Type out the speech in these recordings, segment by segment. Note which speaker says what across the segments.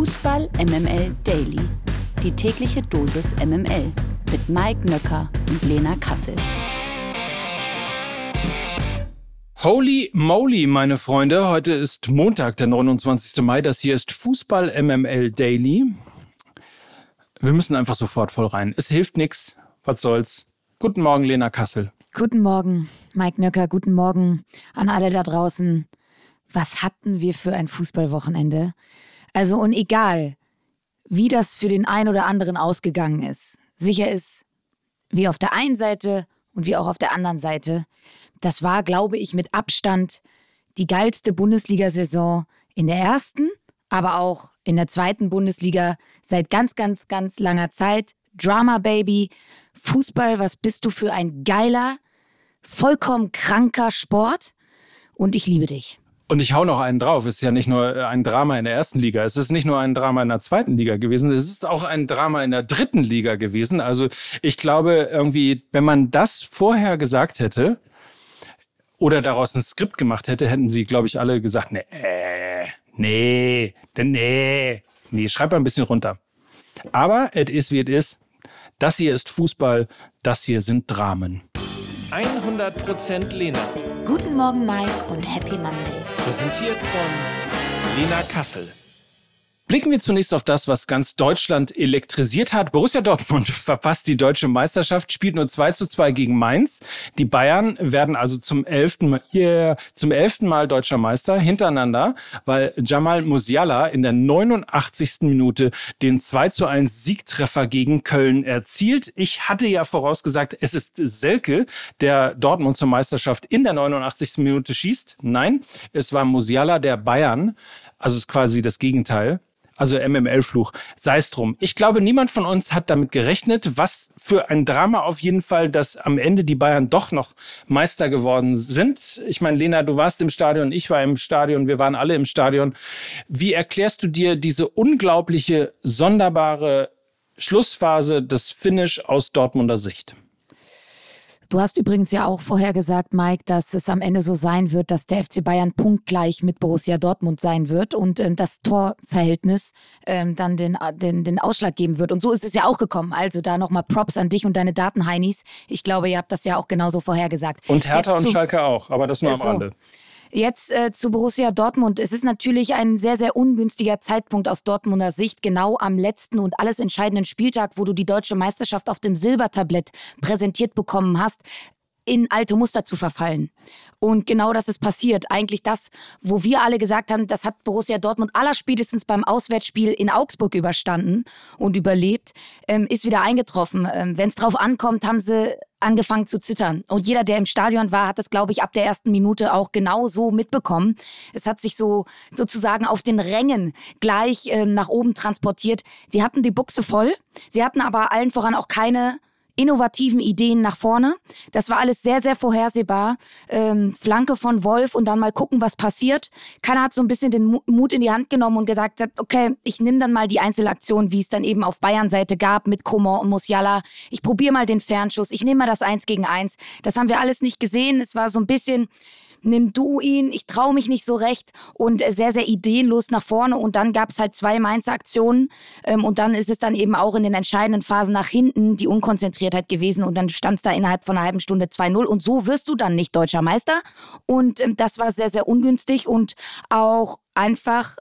Speaker 1: Fußball MML Daily. Die tägliche Dosis MML mit Mike Nöcker und Lena Kassel.
Speaker 2: Holy moly, meine Freunde. Heute ist Montag, der 29. Mai. Das hier ist Fußball MML Daily. Wir müssen einfach sofort voll rein. Es hilft nichts. Was soll's? Guten Morgen, Lena Kassel.
Speaker 3: Guten Morgen, Mike Nöcker. Guten Morgen an alle da draußen. Was hatten wir für ein Fußballwochenende? Also, und egal, wie das für den einen oder anderen ausgegangen ist, sicher ist, wie auf der einen Seite und wie auch auf der anderen Seite, das war, glaube ich, mit Abstand die geilste Bundesliga-Saison in der ersten, aber auch in der zweiten Bundesliga seit ganz, ganz, ganz langer Zeit. Drama Baby, Fußball, was bist du für ein geiler, vollkommen kranker Sport und ich liebe dich.
Speaker 2: Und ich hau noch einen drauf. Es ist ja nicht nur ein Drama in der ersten Liga. Es ist nicht nur ein Drama in der zweiten Liga gewesen. Es ist auch ein Drama in der dritten Liga gewesen. Also ich glaube irgendwie, wenn man das vorher gesagt hätte oder daraus ein Skript gemacht hätte, hätten sie, glaube ich, alle gesagt, nee, nee, nee, nee, schreib mal ein bisschen runter. Aber es ist, wie es ist. Das hier ist Fußball. Das hier sind Dramen.
Speaker 4: 100% Lena.
Speaker 3: Guten Morgen, Mike, und Happy Monday.
Speaker 4: Präsentiert von Lena Kassel.
Speaker 2: Blicken wir zunächst auf das, was ganz Deutschland elektrisiert hat. Borussia Dortmund verpasst die deutsche Meisterschaft, spielt nur 2 zu 2 gegen Mainz. Die Bayern werden also zum elften Mal, yeah, zum elften Mal deutscher Meister hintereinander, weil Jamal Musiala in der 89. Minute den 2 zu 1 Siegtreffer gegen Köln erzielt. Ich hatte ja vorausgesagt, es ist Selke, der Dortmund zur Meisterschaft in der 89. Minute schießt. Nein, es war Musiala der Bayern. Also es ist quasi das Gegenteil also MML-Fluch. Sei es drum. Ich glaube, niemand von uns hat damit gerechnet, was für ein Drama auf jeden Fall, dass am Ende die Bayern doch noch Meister geworden sind. Ich meine, Lena, du warst im Stadion, ich war im Stadion, wir waren alle im Stadion. Wie erklärst du dir diese unglaubliche, sonderbare Schlussphase des Finish aus Dortmunder Sicht?
Speaker 3: Du hast übrigens ja auch vorher gesagt, Mike, dass es am Ende so sein wird, dass der FC Bayern punktgleich mit Borussia Dortmund sein wird und ähm, das Torverhältnis ähm, dann den, den, den Ausschlag geben wird. Und so ist es ja auch gekommen. Also da nochmal Props an dich und deine Daten, Heinis. Ich glaube, ihr habt das ja auch genauso vorhergesagt.
Speaker 2: Und Hertha Jetzt und Schalke auch, aber das nur am so. Rande.
Speaker 3: Jetzt äh, zu Borussia Dortmund. Es ist natürlich ein sehr, sehr ungünstiger Zeitpunkt aus Dortmunder Sicht, genau am letzten und alles entscheidenden Spieltag, wo du die deutsche Meisterschaft auf dem Silbertablett präsentiert bekommen hast in alte Muster zu verfallen. Und genau das ist passiert. Eigentlich das, wo wir alle gesagt haben, das hat Borussia Dortmund allerspätestens beim Auswärtsspiel in Augsburg überstanden und überlebt, ähm, ist wieder eingetroffen. Ähm, Wenn es drauf ankommt, haben sie angefangen zu zittern. Und jeder, der im Stadion war, hat das, glaube ich, ab der ersten Minute auch genau so mitbekommen. Es hat sich so sozusagen auf den Rängen gleich äh, nach oben transportiert. Die hatten die Buchse voll. Sie hatten aber allen voran auch keine innovativen Ideen nach vorne. Das war alles sehr, sehr vorhersehbar. Ähm, Flanke von Wolf und dann mal gucken, was passiert. Keiner hat so ein bisschen den Mut in die Hand genommen und gesagt, okay, ich nehme dann mal die Einzelaktion, wie es dann eben auf Bayern-Seite gab mit Coman und Musiala. Ich probiere mal den Fernschuss. Ich nehme mal das Eins gegen Eins. Das haben wir alles nicht gesehen. Es war so ein bisschen nimm du ihn, ich traue mich nicht so recht und sehr, sehr ideenlos nach vorne. Und dann gab es halt zwei Mainzer Aktionen ähm, und dann ist es dann eben auch in den entscheidenden Phasen nach hinten die Unkonzentriertheit gewesen und dann stand es da innerhalb von einer halben Stunde 2-0 und so wirst du dann nicht deutscher Meister. Und ähm, das war sehr, sehr ungünstig und auch einfach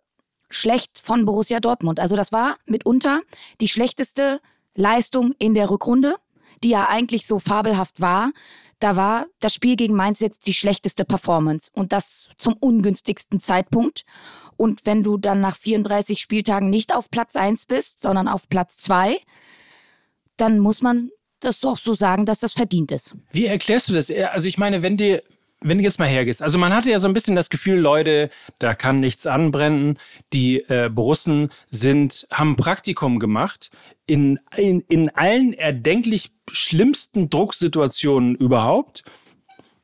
Speaker 3: schlecht von Borussia Dortmund. Also das war mitunter die schlechteste Leistung in der Rückrunde, die ja eigentlich so fabelhaft war da war das Spiel gegen Mainz jetzt die schlechteste Performance und das zum ungünstigsten Zeitpunkt. Und wenn du dann nach 34 Spieltagen nicht auf Platz 1 bist, sondern auf Platz 2, dann muss man das doch so sagen, dass das verdient ist.
Speaker 2: Wie erklärst du das? Also ich meine, wenn dir wenn du jetzt mal hergehst, also man hatte ja so ein bisschen das Gefühl, Leute, da kann nichts anbrennen. Die äh, Borussen sind, haben Praktikum gemacht in, in, in allen erdenklich schlimmsten Drucksituationen überhaupt.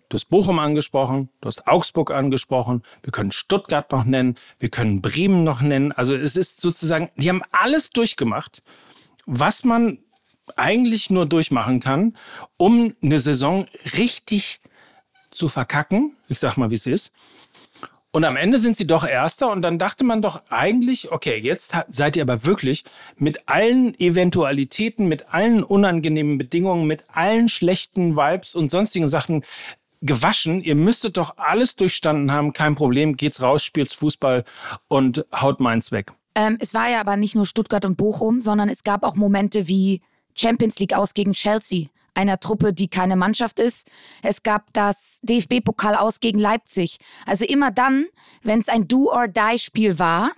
Speaker 2: Du hast Bochum angesprochen, du hast Augsburg angesprochen, wir können Stuttgart noch nennen, wir können Bremen noch nennen. Also es ist sozusagen, die haben alles durchgemacht, was man eigentlich nur durchmachen kann, um eine Saison richtig zu verkacken. Ich sag mal, wie es ist. Und am Ende sind sie doch Erster und dann dachte man doch eigentlich, okay, jetzt seid ihr aber wirklich mit allen Eventualitäten, mit allen unangenehmen Bedingungen, mit allen schlechten Vibes und sonstigen Sachen gewaschen. Ihr müsstet doch alles durchstanden haben, kein Problem, geht's raus, spielt's Fußball und haut meins weg.
Speaker 3: Ähm, es war ja aber nicht nur Stuttgart und Bochum, sondern es gab auch Momente wie Champions League aus gegen Chelsea einer Truppe, die keine Mannschaft ist. Es gab das DFB-Pokal aus gegen Leipzig. Also immer dann, wenn es ein Do-or-Die-Spiel war,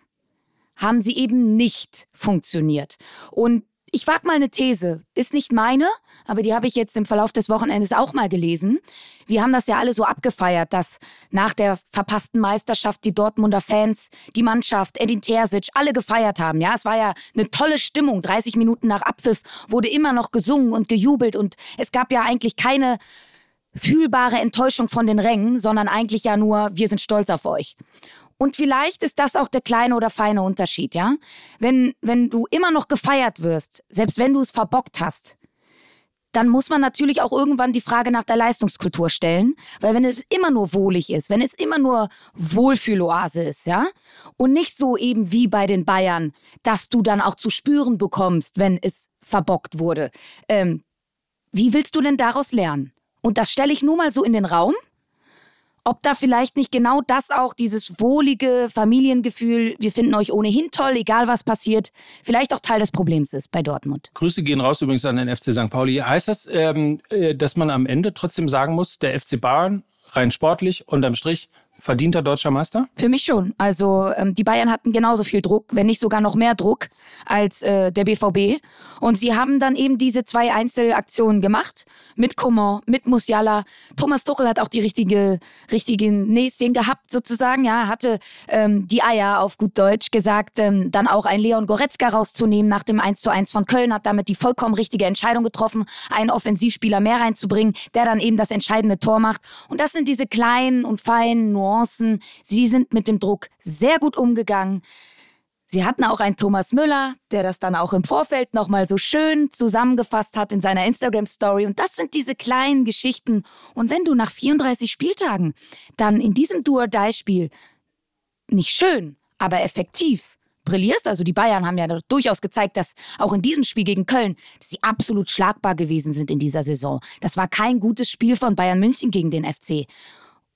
Speaker 3: haben sie eben nicht funktioniert. Und ich wage mal eine These. Ist nicht meine, aber die habe ich jetzt im Verlauf des Wochenendes auch mal gelesen. Wir haben das ja alle so abgefeiert, dass nach der verpassten Meisterschaft die Dortmunder Fans, die Mannschaft, Edin Terzic, alle gefeiert haben. Ja, es war ja eine tolle Stimmung. 30 Minuten nach Abpfiff wurde immer noch gesungen und gejubelt und es gab ja eigentlich keine fühlbare Enttäuschung von den Rängen, sondern eigentlich ja nur, wir sind stolz auf euch. Und vielleicht ist das auch der kleine oder feine Unterschied, ja? Wenn, wenn du immer noch gefeiert wirst, selbst wenn du es verbockt hast, dann muss man natürlich auch irgendwann die Frage nach der Leistungskultur stellen, weil wenn es immer nur wohlig ist, wenn es immer nur Wohlfühloase ist, ja, und nicht so eben wie bei den Bayern, dass du dann auch zu spüren bekommst, wenn es verbockt wurde, ähm, wie willst du denn daraus lernen? Und das stelle ich nur mal so in den Raum ob da vielleicht nicht genau das auch dieses wohlige Familiengefühl, wir finden euch ohnehin toll, egal was passiert, vielleicht auch Teil des Problems ist bei Dortmund.
Speaker 2: Grüße gehen raus übrigens an den FC St. Pauli. Heißt das, ähm, äh, dass man am Ende trotzdem sagen muss, der FC Bayern rein sportlich unterm Strich verdienter deutscher Meister?
Speaker 3: Für mich schon. Also ähm, die Bayern hatten genauso viel Druck, wenn nicht sogar noch mehr Druck als äh, der BVB. Und sie haben dann eben diese zwei Einzelaktionen gemacht. Mit Coman, mit Musiala. Thomas Tuchel hat auch die richtige, richtigen Näschen gehabt sozusagen. Ja, hatte ähm, die Eier auf gut Deutsch gesagt, ähm, dann auch ein Leon Goretzka rauszunehmen nach dem 1 zu 1 von Köln, hat damit die vollkommen richtige Entscheidung getroffen, einen Offensivspieler mehr reinzubringen, der dann eben das entscheidende Tor macht. Und das sind diese kleinen und feinen Nuancen Nuancen. Sie sind mit dem Druck sehr gut umgegangen. Sie hatten auch einen Thomas Müller, der das dann auch im Vorfeld nochmal so schön zusammengefasst hat in seiner Instagram-Story. Und das sind diese kleinen Geschichten. Und wenn du nach 34 Spieltagen dann in diesem Do-or-Die-Spiel nicht schön, aber effektiv brillierst, also die Bayern haben ja durchaus gezeigt, dass auch in diesem Spiel gegen Köln, dass sie absolut schlagbar gewesen sind in dieser Saison. Das war kein gutes Spiel von Bayern München gegen den FC.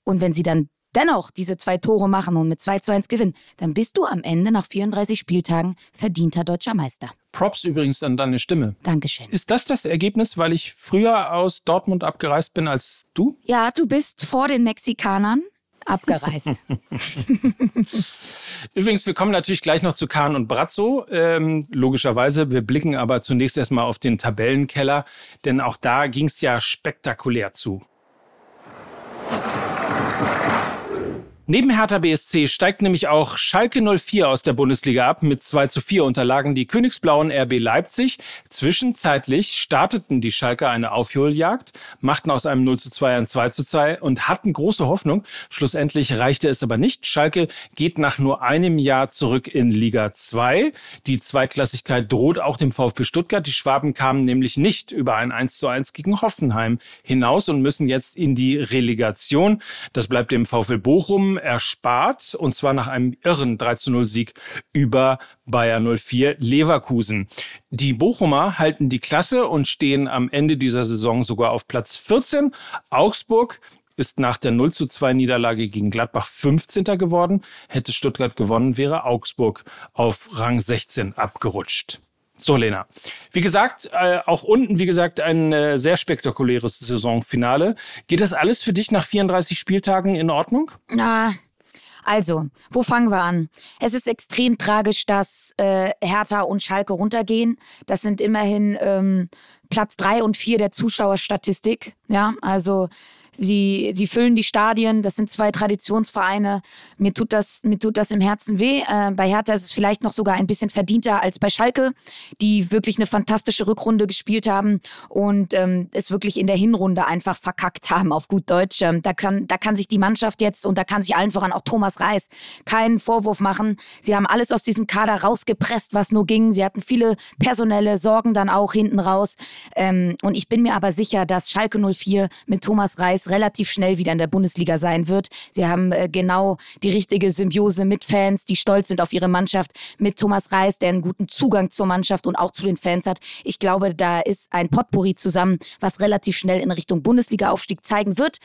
Speaker 3: Und wenn sie dann dennoch diese zwei Tore machen und mit 2 zu 1 gewinnen, dann bist du am Ende nach 34 Spieltagen verdienter deutscher Meister.
Speaker 2: Props übrigens an deine Stimme.
Speaker 3: Dankeschön.
Speaker 2: Ist das das Ergebnis, weil ich früher aus Dortmund abgereist bin als du?
Speaker 3: Ja, du bist vor den Mexikanern abgereist.
Speaker 2: Übrigens, wir kommen natürlich gleich noch zu Kahn und Brazzo. Ähm, logischerweise, wir blicken aber zunächst erstmal auf den Tabellenkeller, denn auch da ging es ja spektakulär zu. Neben Hertha BSC steigt nämlich auch Schalke 04 aus der Bundesliga ab. Mit 2 zu 4 unterlagen die Königsblauen RB Leipzig. Zwischenzeitlich starteten die Schalke eine Aufholjagd, machten aus einem 0 zu 2 ein 2 zu 2 und hatten große Hoffnung. Schlussendlich reichte es aber nicht. Schalke geht nach nur einem Jahr zurück in Liga 2. Die Zweitklassigkeit droht auch dem VfB Stuttgart. Die Schwaben kamen nämlich nicht über ein 1 zu 1 gegen Hoffenheim hinaus und müssen jetzt in die Relegation. Das bleibt dem VfL Bochum erspart, und zwar nach einem irren 3 zu 0 Sieg über Bayer 04 Leverkusen. Die Bochumer halten die Klasse und stehen am Ende dieser Saison sogar auf Platz 14. Augsburg ist nach der 0 zu 2 Niederlage gegen Gladbach 15. geworden. Hätte Stuttgart gewonnen, wäre Augsburg auf Rang 16 abgerutscht. So, Lena. Wie gesagt, äh, auch unten, wie gesagt, ein äh, sehr spektakuläres Saisonfinale. Geht das alles für dich nach 34 Spieltagen in Ordnung?
Speaker 3: Na, also, wo fangen wir an? Es ist extrem tragisch, dass äh, Hertha und Schalke runtergehen. Das sind immerhin ähm, Platz drei und vier der Zuschauerstatistik. Ja, also Sie, sie füllen die Stadien. Das sind zwei Traditionsvereine. Mir tut das, mir tut das im Herzen weh. Äh, bei Hertha ist es vielleicht noch sogar ein bisschen verdienter als bei Schalke, die wirklich eine fantastische Rückrunde gespielt haben und ähm, es wirklich in der Hinrunde einfach verkackt haben, auf gut Deutsch. Ähm, da, kann, da kann sich die Mannschaft jetzt und da kann sich allen voran auch Thomas Reis keinen Vorwurf machen. Sie haben alles aus diesem Kader rausgepresst, was nur ging. Sie hatten viele personelle Sorgen dann auch hinten raus. Ähm, und ich bin mir aber sicher, dass Schalke 04 mit Thomas Reis relativ schnell wieder in der Bundesliga sein wird. Sie haben äh, genau die richtige Symbiose mit Fans, die stolz sind auf ihre Mannschaft, mit Thomas Reis, der einen guten Zugang zur Mannschaft und auch zu den Fans hat. Ich glaube, da ist ein Potpourri zusammen, was relativ schnell in Richtung Bundesliga-Aufstieg zeigen wird.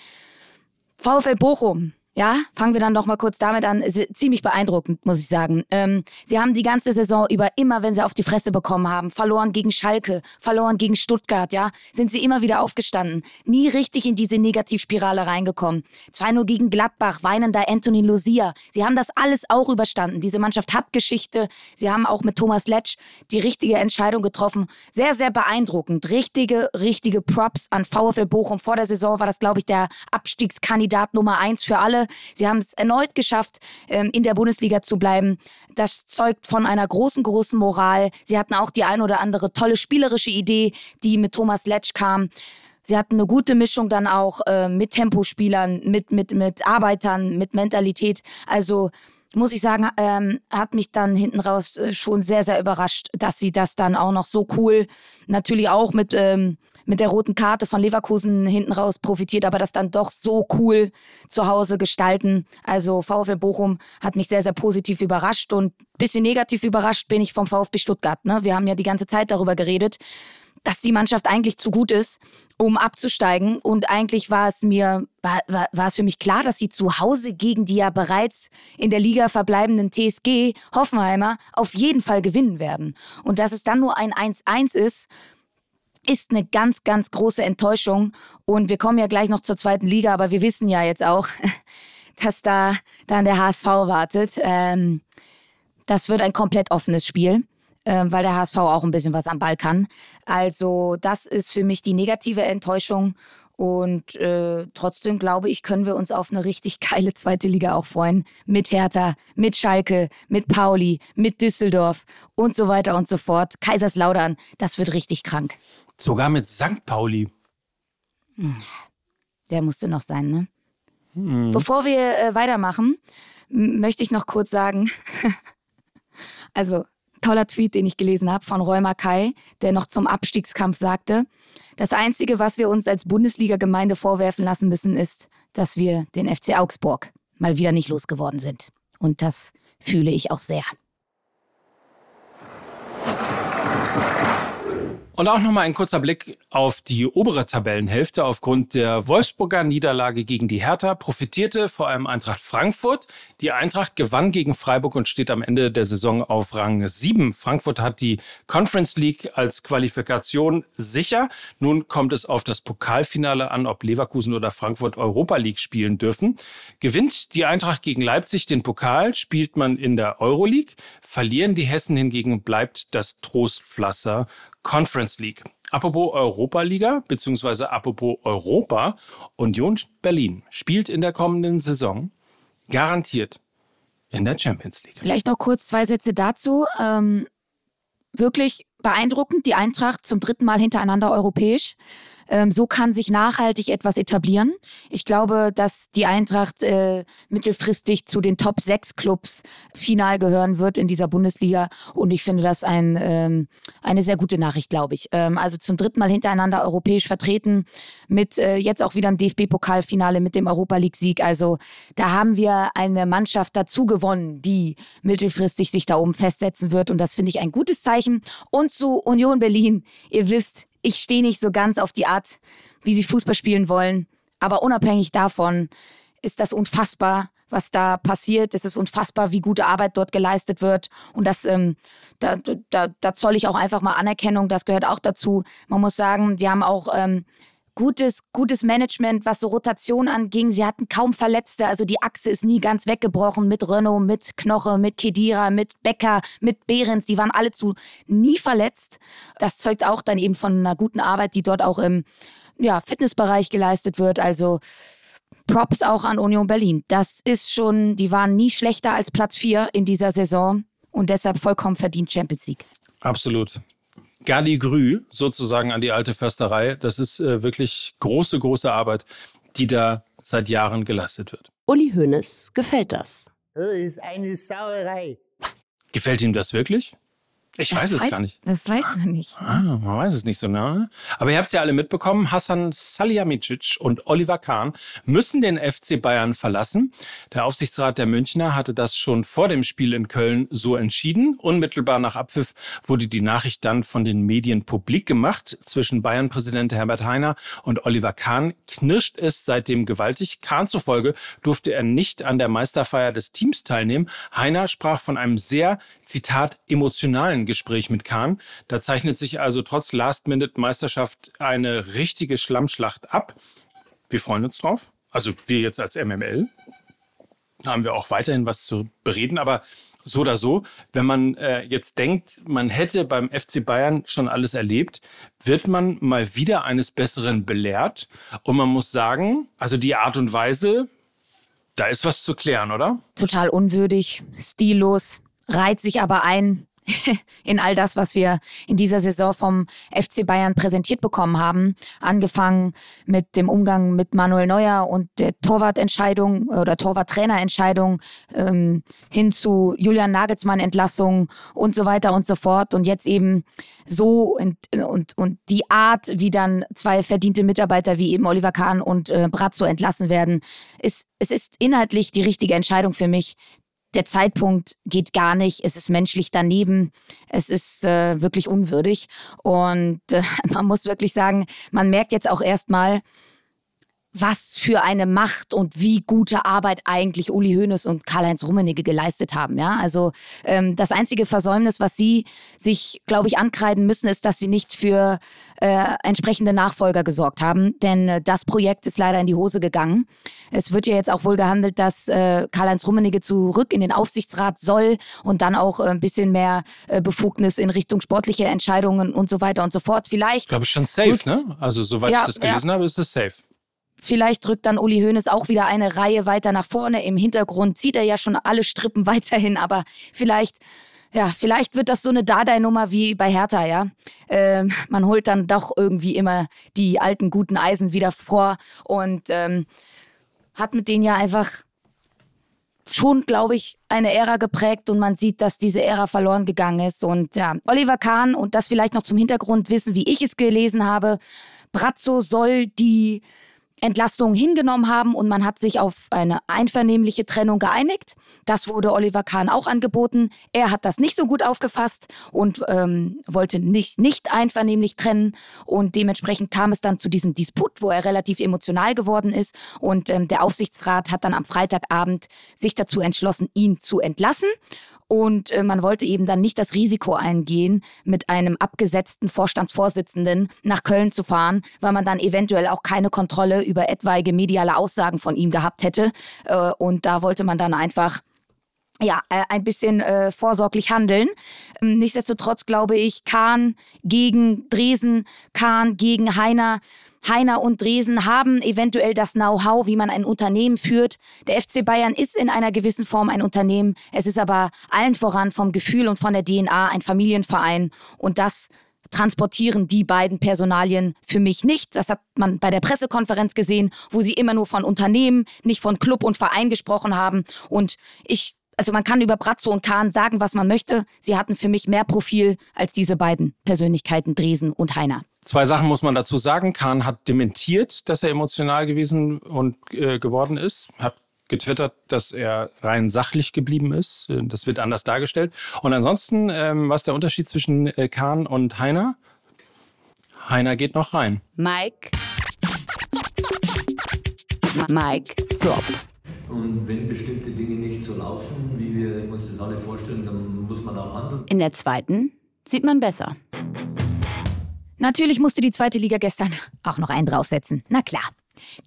Speaker 3: VfL Bochum ja, fangen wir dann noch mal kurz damit an. Ziemlich beeindruckend, muss ich sagen. Ähm, sie haben die ganze Saison über immer, wenn sie auf die Fresse bekommen haben, verloren gegen Schalke, verloren gegen Stuttgart, ja, sind sie immer wieder aufgestanden. Nie richtig in diese Negativspirale reingekommen. 2-0 gegen Gladbach, weinender Anthony Lucia. Sie haben das alles auch überstanden. Diese Mannschaft hat Geschichte. Sie haben auch mit Thomas Letsch die richtige Entscheidung getroffen. Sehr, sehr beeindruckend. Richtige, richtige Props an VfL Bochum. Vor der Saison war das, glaube ich, der Abstiegskandidat Nummer eins für alle. Sie haben es erneut geschafft, ähm, in der Bundesliga zu bleiben. Das zeugt von einer großen, großen Moral. Sie hatten auch die ein oder andere tolle spielerische Idee, die mit Thomas Letsch kam. Sie hatten eine gute Mischung dann auch äh, mit Tempospielern, mit, mit, mit Arbeitern, mit Mentalität. Also muss ich sagen, ähm, hat mich dann hinten raus äh, schon sehr, sehr überrascht, dass sie das dann auch noch so cool, natürlich auch mit ähm, mit der roten Karte von Leverkusen hinten raus profitiert, aber das dann doch so cool zu Hause gestalten. Also VfL Bochum hat mich sehr, sehr positiv überrascht und bisschen negativ überrascht bin ich vom VfB Stuttgart. Ne? Wir haben ja die ganze Zeit darüber geredet, dass die Mannschaft eigentlich zu gut ist, um abzusteigen. Und eigentlich war es mir, war, war, war es für mich klar, dass sie zu Hause gegen die ja bereits in der Liga verbleibenden TSG Hoffenheimer auf jeden Fall gewinnen werden. Und dass es dann nur ein 1-1 ist, ist eine ganz, ganz große Enttäuschung. Und wir kommen ja gleich noch zur zweiten Liga, aber wir wissen ja jetzt auch, dass da dann der HSV wartet. Ähm, das wird ein komplett offenes Spiel, äh, weil der HSV auch ein bisschen was am Ball kann. Also das ist für mich die negative Enttäuschung. Und äh, trotzdem glaube ich, können wir uns auf eine richtig geile zweite Liga auch freuen. Mit Hertha, mit Schalke, mit Pauli, mit Düsseldorf und so weiter und so fort. Kaiserslautern, das wird richtig krank.
Speaker 2: Sogar mit St. Pauli.
Speaker 3: Der musste noch sein, ne? Hm. Bevor wir äh, weitermachen, möchte ich noch kurz sagen, also toller Tweet, den ich gelesen habe von Räumer Kai, der noch zum Abstiegskampf sagte, das Einzige, was wir uns als Bundesliga-Gemeinde vorwerfen lassen müssen, ist, dass wir den FC Augsburg mal wieder nicht losgeworden sind. Und das fühle ich auch sehr.
Speaker 2: Und auch nochmal ein kurzer Blick auf die obere Tabellenhälfte. Aufgrund der Wolfsburger Niederlage gegen die Hertha profitierte vor allem Eintracht Frankfurt. Die Eintracht gewann gegen Freiburg und steht am Ende der Saison auf Rang 7. Frankfurt hat die Conference League als Qualifikation sicher. Nun kommt es auf das Pokalfinale an, ob Leverkusen oder Frankfurt Europa League spielen dürfen. Gewinnt die Eintracht gegen Leipzig den Pokal, spielt man in der Euroleague. Verlieren die Hessen hingegen, bleibt das Trostpflaster Conference League. Apropos Europa-Liga, beziehungsweise apropos Europa, Union Berlin spielt in der kommenden Saison garantiert in der Champions League.
Speaker 3: Vielleicht noch kurz zwei Sätze dazu. Ähm, wirklich beeindruckend, die Eintracht zum dritten Mal hintereinander europäisch. Ähm, so kann sich nachhaltig etwas etablieren. Ich glaube, dass die Eintracht äh, mittelfristig zu den Top 6 Clubs final gehören wird in dieser Bundesliga. Und ich finde das ein, ähm, eine sehr gute Nachricht, glaube ich. Ähm, also zum dritten Mal hintereinander europäisch vertreten, mit äh, jetzt auch wieder im DFB-Pokalfinale mit dem Europa League-Sieg. Also da haben wir eine Mannschaft dazu gewonnen, die mittelfristig sich da oben festsetzen wird. Und das finde ich ein gutes Zeichen. Und zu Union Berlin, ihr wisst, ich stehe nicht so ganz auf die Art, wie sie Fußball spielen wollen. Aber unabhängig davon ist das unfassbar, was da passiert. Es ist unfassbar, wie gute Arbeit dort geleistet wird. Und das, ähm, da, da, da zoll ich auch einfach mal Anerkennung. Das gehört auch dazu. Man muss sagen, die haben auch ähm, gutes, gutes Management, was so Rotation anging. Sie hatten kaum Verletzte, also die Achse ist nie ganz weggebrochen mit Renault, mit Knoche, mit Kedira, mit Becker, mit Behrens. Die waren alle zu nie verletzt. Das zeugt auch dann eben von einer guten Arbeit, die dort auch im ja, Fitnessbereich geleistet wird. Also Props auch an Union Berlin. Das ist schon, die waren nie schlechter als Platz 4 in dieser Saison und deshalb vollkommen verdient Champions League.
Speaker 2: Absolut. Galligrü sozusagen an die alte Försterei. Das ist äh, wirklich große, große Arbeit, die da seit Jahren geleistet wird.
Speaker 1: Uli Hoeneß gefällt das.
Speaker 5: Das ist eine Sauerei.
Speaker 2: Gefällt ihm das wirklich? Ich weiß es gar nicht.
Speaker 3: Das weiß man nicht.
Speaker 2: Ah, man weiß es nicht so ne? Aber ihr habt es ja alle mitbekommen. Hassan Salihamidzic und Oliver Kahn müssen den FC Bayern verlassen. Der Aufsichtsrat der Münchner hatte das schon vor dem Spiel in Köln so entschieden. Unmittelbar nach Abpfiff wurde die Nachricht dann von den Medien publik gemacht. Zwischen Bayern-Präsident Herbert Heiner und Oliver Kahn knirscht es seitdem gewaltig. Kahn zufolge durfte er nicht an der Meisterfeier des Teams teilnehmen. Heiner sprach von einem sehr, Zitat, emotionalen Gespräch mit Kahn. Da zeichnet sich also trotz Last-Minute-Meisterschaft eine richtige Schlammschlacht ab. Wir freuen uns drauf. Also wir jetzt als MML. Da haben wir auch weiterhin was zu bereden. Aber so oder so, wenn man äh, jetzt denkt, man hätte beim FC Bayern schon alles erlebt, wird man mal wieder eines Besseren belehrt. Und man muss sagen, also die Art und Weise, da ist was zu klären, oder?
Speaker 3: Total unwürdig, stillos, reiht sich aber ein in all das, was wir in dieser Saison vom FC Bayern präsentiert bekommen haben. Angefangen mit dem Umgang mit Manuel Neuer und der Torwartentscheidung oder Torwarttrainerentscheidung ähm, hin zu Julian Nagelsmann Entlassung und so weiter und so fort. Und jetzt eben so und, und, und die Art, wie dann zwei verdiente Mitarbeiter wie eben Oliver Kahn und äh, Brazzo entlassen werden, ist, es ist inhaltlich die richtige Entscheidung für mich der Zeitpunkt geht gar nicht, es ist menschlich daneben, es ist äh, wirklich unwürdig. Und äh, man muss wirklich sagen, man merkt jetzt auch erstmal, was für eine Macht und wie gute Arbeit eigentlich Uli Hoeneß und Karl-Heinz Rummenigge geleistet haben. Ja, also ähm, das einzige Versäumnis, was sie sich, glaube ich, ankreiden müssen, ist, dass sie nicht für äh, entsprechende Nachfolger gesorgt haben, denn äh, das Projekt ist leider in die Hose gegangen. Es wird ja jetzt auch wohl gehandelt, dass äh, Karl-Heinz Rummenigge zurück in den Aufsichtsrat soll und dann auch äh, ein bisschen mehr äh, Befugnis in Richtung sportliche Entscheidungen und so weiter und so fort. Vielleicht. Ich
Speaker 2: glaube, schon safe, ne? Also, soweit ja, ich das gelesen ja. habe, ist es safe.
Speaker 3: Vielleicht drückt dann Uli Hoeneß auch wieder eine Reihe weiter nach vorne. Im Hintergrund zieht er ja schon alle Strippen weiterhin, aber vielleicht, ja, vielleicht wird das so eine Dardai-Nummer wie bei Hertha, ja. Ähm, man holt dann doch irgendwie immer die alten guten Eisen wieder vor und ähm, hat mit denen ja einfach schon, glaube ich, eine Ära geprägt und man sieht, dass diese Ära verloren gegangen ist. Und ja, Oliver Kahn und das vielleicht noch zum Hintergrund wissen, wie ich es gelesen habe. Brazzo soll die Entlastung hingenommen haben und man hat sich auf eine einvernehmliche Trennung geeinigt. Das wurde Oliver Kahn auch angeboten. Er hat das nicht so gut aufgefasst und ähm, wollte nicht, nicht einvernehmlich trennen und dementsprechend kam es dann zu diesem Disput, wo er relativ emotional geworden ist und ähm, der Aufsichtsrat hat dann am Freitagabend sich dazu entschlossen, ihn zu entlassen und äh, man wollte eben dann nicht das Risiko eingehen, mit einem abgesetzten Vorstandsvorsitzenden nach Köln zu fahren, weil man dann eventuell auch keine Kontrolle über etwaige mediale Aussagen von ihm gehabt hätte. Äh, und da wollte man dann einfach ja, äh, ein bisschen äh, vorsorglich handeln. Ähm, nichtsdestotrotz glaube ich, Kahn gegen Dresen, Kahn gegen Heiner Heiner und Dresen haben eventuell das Know-how, wie man ein Unternehmen führt. Der FC Bayern ist in einer gewissen Form ein Unternehmen. Es ist aber allen voran vom Gefühl und von der DNA ein Familienverein. Und das transportieren die beiden Personalien für mich nicht. Das hat man bei der Pressekonferenz gesehen, wo sie immer nur von Unternehmen, nicht von Club und Verein gesprochen haben. Und ich also man kann über Bratzo und Kahn sagen, was man möchte. Sie hatten für mich mehr Profil als diese beiden Persönlichkeiten, Dresen und Heiner.
Speaker 2: Zwei Sachen muss man dazu sagen. Kahn hat dementiert, dass er emotional gewesen und äh, geworden ist, hat getwittert, dass er rein sachlich geblieben ist. Das wird anders dargestellt. Und ansonsten, ähm, was ist der Unterschied zwischen äh, Kahn und Heiner? Heiner geht noch rein.
Speaker 1: Mike. Mike Drop.
Speaker 5: Und wenn bestimmte Dinge nicht so laufen, wie wir uns das alle vorstellen, dann muss man auch handeln.
Speaker 1: In der zweiten sieht man besser.
Speaker 3: Natürlich musste die zweite Liga gestern auch noch einen draufsetzen. Na klar.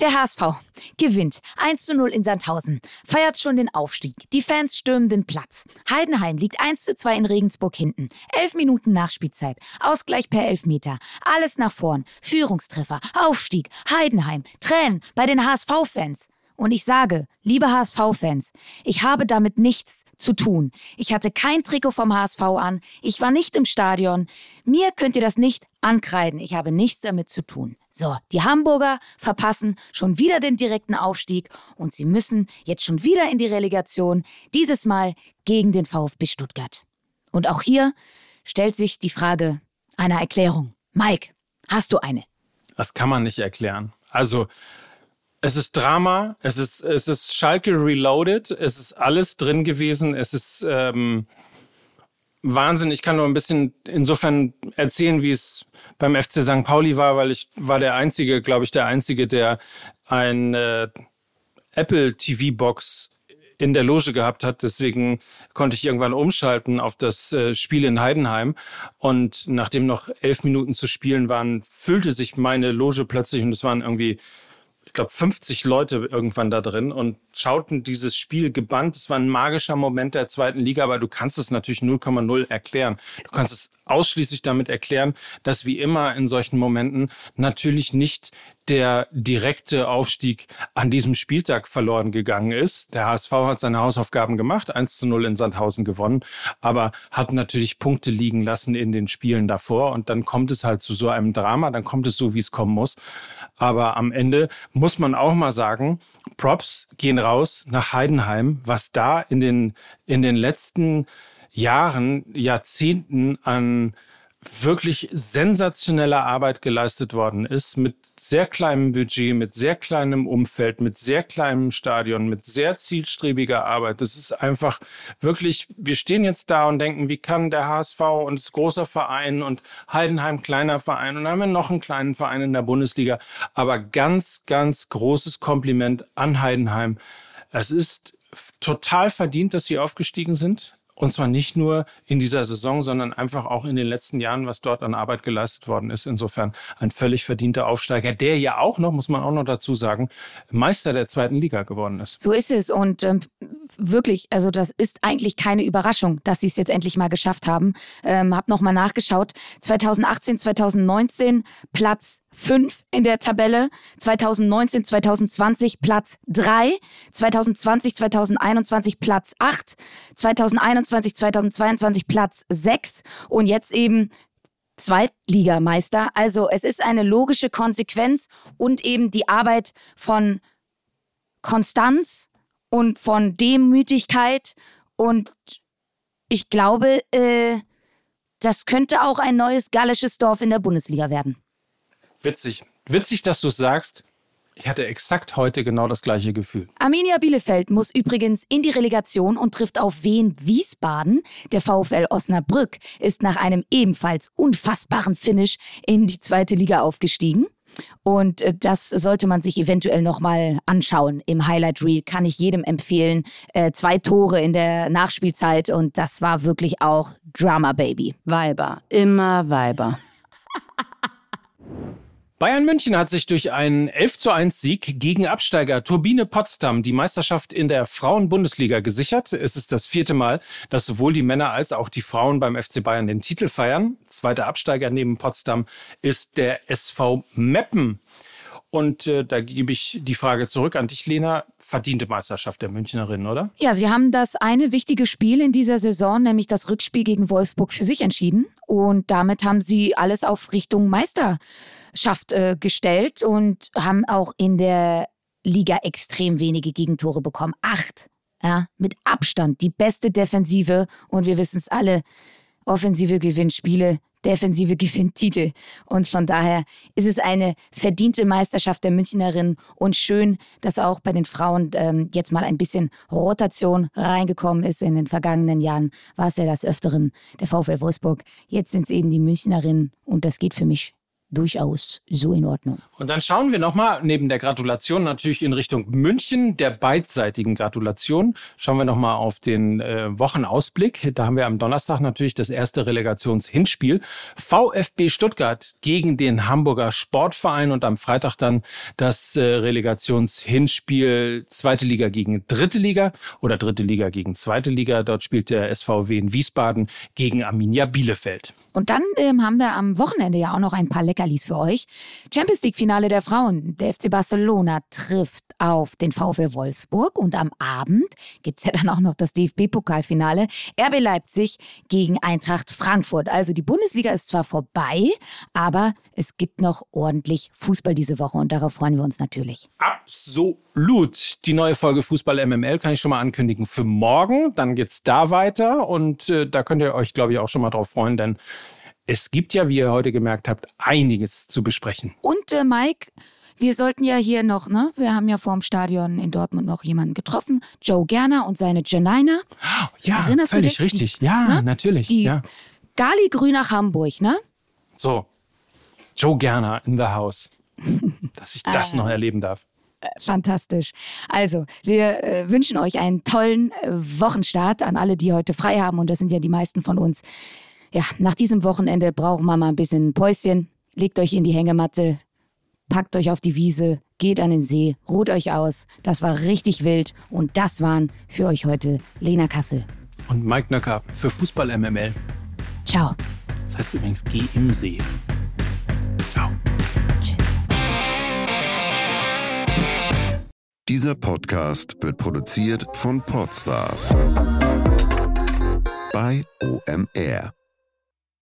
Speaker 3: Der HSV gewinnt 1 zu 0 in Sandhausen, feiert schon den Aufstieg. Die Fans stürmen den Platz. Heidenheim liegt 1 zu 2 in Regensburg hinten. Elf Minuten Nachspielzeit. Ausgleich per Elfmeter. Alles nach vorn. Führungstreffer. Aufstieg. Heidenheim. Tränen bei den HSV-Fans. Und ich sage, liebe HSV-Fans, ich habe damit nichts zu tun. Ich hatte kein Trikot vom HSV an, ich war nicht im Stadion. Mir könnt ihr das nicht ankreiden, ich habe nichts damit zu tun. So, die Hamburger verpassen schon wieder den direkten Aufstieg und sie müssen jetzt schon wieder in die Relegation, dieses Mal gegen den VfB Stuttgart. Und auch hier stellt sich die Frage einer Erklärung. Mike, hast du eine?
Speaker 2: Das kann man nicht erklären. Also, es ist Drama, es ist, es ist Schalke Reloaded, es ist alles drin gewesen, es ist ähm, Wahnsinn. Ich kann nur ein bisschen insofern erzählen, wie es beim FC St. Pauli war, weil ich war der Einzige, glaube ich, der Einzige, der ein äh, Apple TV Box in der Loge gehabt hat. Deswegen konnte ich irgendwann umschalten auf das äh, Spiel in Heidenheim. Und nachdem noch elf Minuten zu spielen waren, füllte sich meine Loge plötzlich und es waren irgendwie ich glaube, 50 Leute irgendwann da drin und schauten dieses Spiel gebannt. Es war ein magischer Moment der zweiten Liga, aber du kannst es natürlich 0,0 erklären. Du kannst es ausschließlich damit erklären, dass wie immer in solchen Momenten natürlich nicht der direkte Aufstieg an diesem Spieltag verloren gegangen ist. Der HSV hat seine Hausaufgaben gemacht, 1 zu 0 in Sandhausen gewonnen, aber hat natürlich Punkte liegen lassen in den Spielen davor und dann kommt es halt zu so einem Drama, dann kommt es so, wie es kommen muss. Aber am Ende muss man auch mal sagen, Props gehen raus nach Heidenheim, was da in den, in den letzten Jahren, Jahrzehnten an wirklich sensationeller Arbeit geleistet worden ist, mit sehr kleinem Budget, mit sehr kleinem Umfeld, mit sehr kleinem Stadion, mit sehr zielstrebiger Arbeit. Das ist einfach wirklich, wir stehen jetzt da und denken, wie kann der HSV und das großer Verein und Heidenheim kleiner Verein und dann haben wir noch einen kleinen Verein in der Bundesliga. Aber ganz, ganz großes Kompliment an Heidenheim. Es ist total verdient, dass sie aufgestiegen sind. Und zwar nicht nur in dieser Saison, sondern einfach auch in den letzten Jahren, was dort an Arbeit geleistet worden ist. Insofern ein völlig verdienter Aufsteiger, der ja auch noch, muss man auch noch dazu sagen, Meister der zweiten Liga geworden ist.
Speaker 3: So ist es. Und ähm, wirklich, also das ist eigentlich keine Überraschung, dass sie es jetzt endlich mal geschafft haben. Ähm, hab nochmal nachgeschaut. 2018, 2019 Platz 5 in der Tabelle, 2019, 2020 Platz 3, 2020, 2021 Platz 8, 2021, 2022 Platz 6 und jetzt eben Zweitligameister. Also es ist eine logische Konsequenz und eben die Arbeit von Konstanz und von Demütigkeit und ich glaube, äh, das könnte auch ein neues gallisches Dorf in der Bundesliga werden.
Speaker 2: Witzig. Witzig, dass du es sagst. Ich hatte exakt heute genau das gleiche Gefühl.
Speaker 3: Arminia Bielefeld muss übrigens in die Relegation und trifft auf Wien Wiesbaden. Der VfL Osnabrück ist nach einem ebenfalls unfassbaren Finish in die zweite Liga aufgestiegen. Und äh, das sollte man sich eventuell nochmal anschauen. Im Highlight Reel kann ich jedem empfehlen. Äh, zwei Tore in der Nachspielzeit und das war wirklich auch Drama Baby.
Speaker 1: Weiber, immer Weiber.
Speaker 2: Bayern München hat sich durch einen 11 zu 1 Sieg gegen Absteiger Turbine Potsdam die Meisterschaft in der Frauen-Bundesliga gesichert. Es ist das vierte Mal, dass sowohl die Männer als auch die Frauen beim FC Bayern den Titel feiern. Zweiter Absteiger neben Potsdam ist der SV Meppen. Und äh, da gebe ich die Frage zurück an dich, Lena. Verdiente Meisterschaft der Münchnerinnen, oder?
Speaker 3: Ja, sie haben das eine wichtige Spiel in dieser Saison, nämlich das Rückspiel gegen Wolfsburg, für sich entschieden. Und damit haben sie alles auf Richtung Meister Schaft äh, gestellt und haben auch in der Liga extrem wenige Gegentore bekommen. Acht. Ja, mit Abstand die beste Defensive und wir wissen es alle, Offensive gewinnt Spiele, Defensive gewinnt Titel. Und von daher ist es eine verdiente Meisterschaft der Münchnerinnen und schön, dass auch bei den Frauen ähm, jetzt mal ein bisschen Rotation reingekommen ist. In den vergangenen Jahren war es ja das Öfteren der VfL Wolfsburg. Jetzt sind es eben die Münchnerinnen und das geht für mich durchaus so in Ordnung.
Speaker 2: Und dann schauen wir nochmal neben der Gratulation natürlich in Richtung München, der beidseitigen Gratulation. Schauen wir nochmal auf den äh, Wochenausblick. Da haben wir am Donnerstag natürlich das erste Relegationshinspiel. VfB Stuttgart gegen den Hamburger Sportverein und am Freitag dann das äh, Relegationshinspiel zweite Liga gegen dritte Liga oder dritte Liga gegen zweite Liga. Dort spielt der SVW in Wiesbaden gegen Arminia Bielefeld.
Speaker 3: Und dann ähm, haben wir am Wochenende ja auch noch ein paar leckere Leckerlis für euch. Champions League-Finale der Frauen. Der FC Barcelona trifft auf den VfL Wolfsburg und am Abend gibt es ja dann auch noch das DFB-Pokalfinale. RB Leipzig gegen Eintracht Frankfurt. Also die Bundesliga ist zwar vorbei, aber es gibt noch ordentlich Fußball diese Woche und darauf freuen wir uns natürlich.
Speaker 2: Absolut. Die neue Folge Fußball MML kann ich schon mal ankündigen für morgen. Dann geht's da weiter und äh, da könnt ihr euch, glaube ich, auch schon mal drauf freuen, denn es gibt ja, wie ihr heute gemerkt habt, einiges zu besprechen.
Speaker 3: Und äh, Mike, wir sollten ja hier noch, ne? Wir haben ja vorm Stadion in Dortmund noch jemanden getroffen. Joe Gerner und seine Janina.
Speaker 2: Ja,
Speaker 3: Erinnerst du
Speaker 2: völlig
Speaker 3: dich?
Speaker 2: richtig.
Speaker 3: Die-
Speaker 2: ja,
Speaker 3: ne?
Speaker 2: natürlich.
Speaker 3: Die
Speaker 2: ja.
Speaker 3: Gali Grünach Hamburg, ne?
Speaker 2: So, Joe Gerner in the house. Dass ich das
Speaker 3: Ah.
Speaker 2: noch erleben darf.
Speaker 3: Fantastisch. Also, wir äh, wünschen euch einen tollen äh, Wochenstart an alle, die heute frei haben. Und das sind ja die meisten von uns. Ja, nach diesem Wochenende brauchen wir mal ein bisschen Päuschen. Legt euch in die Hängematte, packt euch auf die Wiese, geht an den See, ruht euch aus. Das war richtig wild. Und das waren für euch heute Lena Kassel.
Speaker 2: Und Mike Nöcker für Fußball MML.
Speaker 3: Ciao.
Speaker 2: Das heißt übrigens, geh im See. Ciao.
Speaker 3: Tschüss.
Speaker 6: Dieser Podcast wird produziert von Podstars bei OMR.